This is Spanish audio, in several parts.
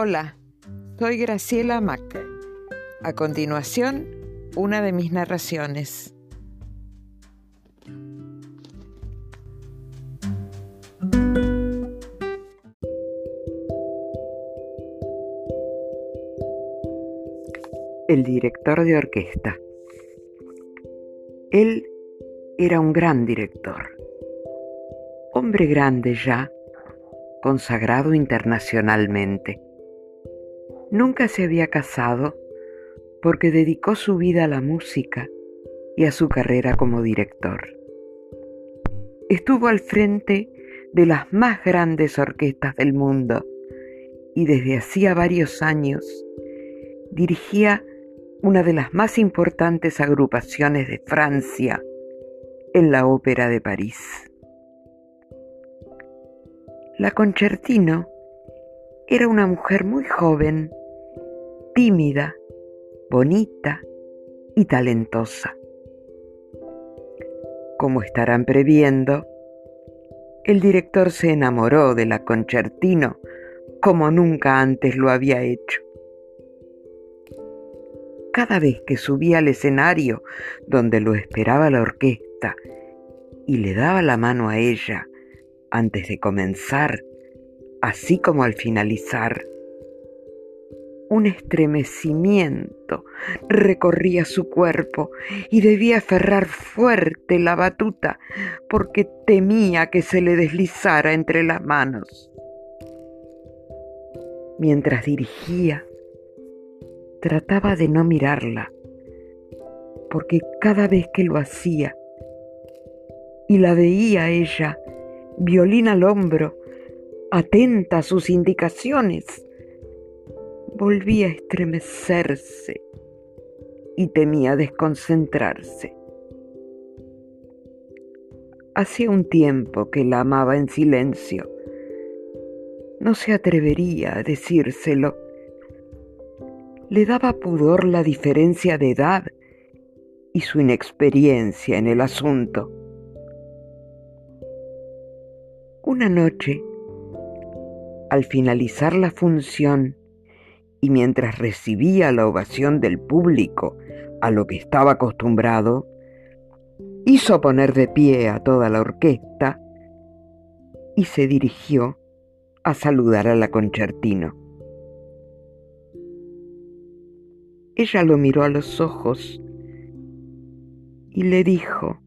Hola, soy Graciela Mac. A continuación, una de mis narraciones. El director de orquesta. Él era un gran director, hombre grande ya, consagrado internacionalmente Nunca se había casado porque dedicó su vida a la música y a su carrera como director. Estuvo al frente de las más grandes orquestas del mundo y desde hacía varios años dirigía una de las más importantes agrupaciones de Francia en la Ópera de París. La Concertino era una mujer muy joven, tímida, bonita y talentosa. Como estarán previendo, el director se enamoró de la concertino como nunca antes lo había hecho. Cada vez que subía al escenario donde lo esperaba la orquesta y le daba la mano a ella antes de comenzar, así como al finalizar. Un estremecimiento recorría su cuerpo y debía aferrar fuerte la batuta porque temía que se le deslizara entre las manos. Mientras dirigía, trataba de no mirarla, porque cada vez que lo hacía y la veía ella, violín al hombro, atenta a sus indicaciones, volvía a estremecerse y temía desconcentrarse. Hacía un tiempo que la amaba en silencio. No se atrevería a decírselo. Le daba pudor la diferencia de edad y su inexperiencia en el asunto. Una noche, al finalizar la función y mientras recibía la ovación del público a lo que estaba acostumbrado, hizo poner de pie a toda la orquesta y se dirigió a saludar a la concertino. Ella lo miró a los ojos y le dijo,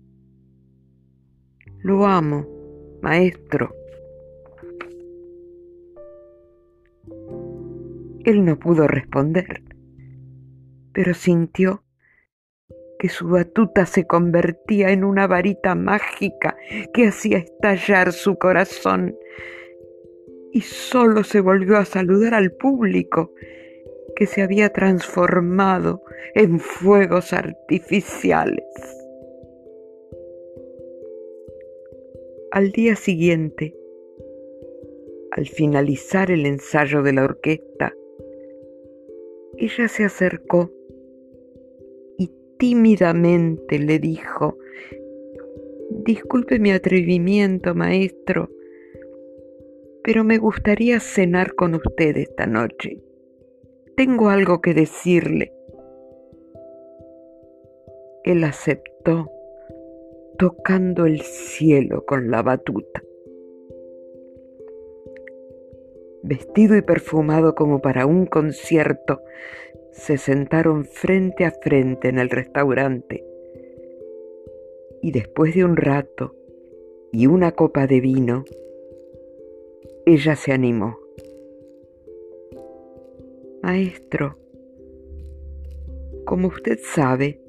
Lo amo, maestro. Él no pudo responder, pero sintió que su batuta se convertía en una varita mágica que hacía estallar su corazón y solo se volvió a saludar al público que se había transformado en fuegos artificiales. Al día siguiente, al finalizar el ensayo de la orquesta, ella se acercó y tímidamente le dijo, Disculpe mi atrevimiento, maestro, pero me gustaría cenar con usted esta noche. Tengo algo que decirle. Él aceptó, tocando el cielo con la batuta. Vestido y perfumado como para un concierto, se sentaron frente a frente en el restaurante. Y después de un rato y una copa de vino, ella se animó. Maestro, como usted sabe,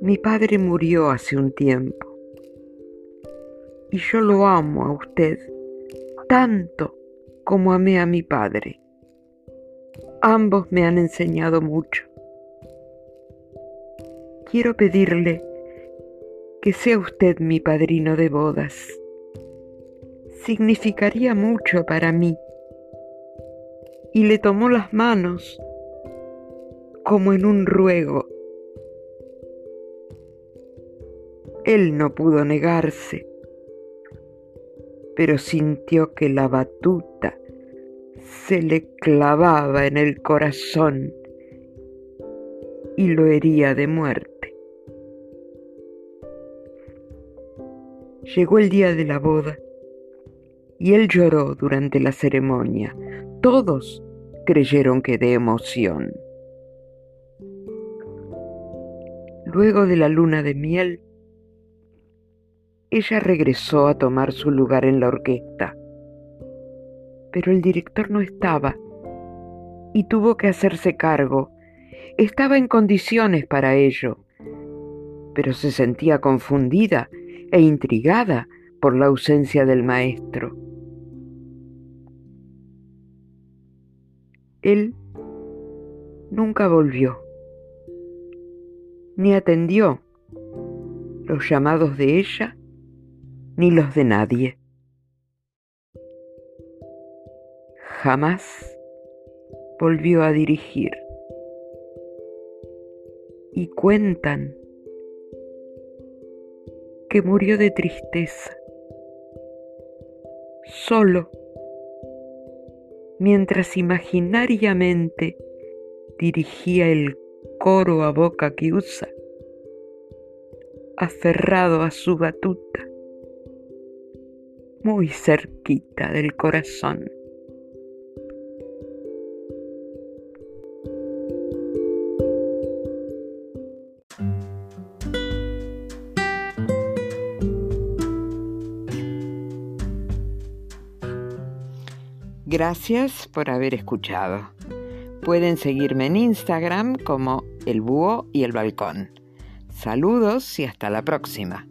mi padre murió hace un tiempo. Y yo lo amo a usted tanto como amé a mi padre. Ambos me han enseñado mucho. Quiero pedirle que sea usted mi padrino de bodas. Significaría mucho para mí. Y le tomó las manos como en un ruego. Él no pudo negarse pero sintió que la batuta se le clavaba en el corazón y lo hería de muerte. Llegó el día de la boda y él lloró durante la ceremonia. Todos creyeron que de emoción. Luego de la luna de miel, ella regresó a tomar su lugar en la orquesta, pero el director no estaba y tuvo que hacerse cargo. Estaba en condiciones para ello, pero se sentía confundida e intrigada por la ausencia del maestro. Él nunca volvió ni atendió los llamados de ella ni los de nadie. Jamás volvió a dirigir. Y cuentan que murió de tristeza, solo, mientras imaginariamente dirigía el coro a boca que usa, aferrado a su batuta, muy cerquita del corazón. Gracias por haber escuchado. Pueden seguirme en Instagram como El Búho y el Balcón. Saludos y hasta la próxima.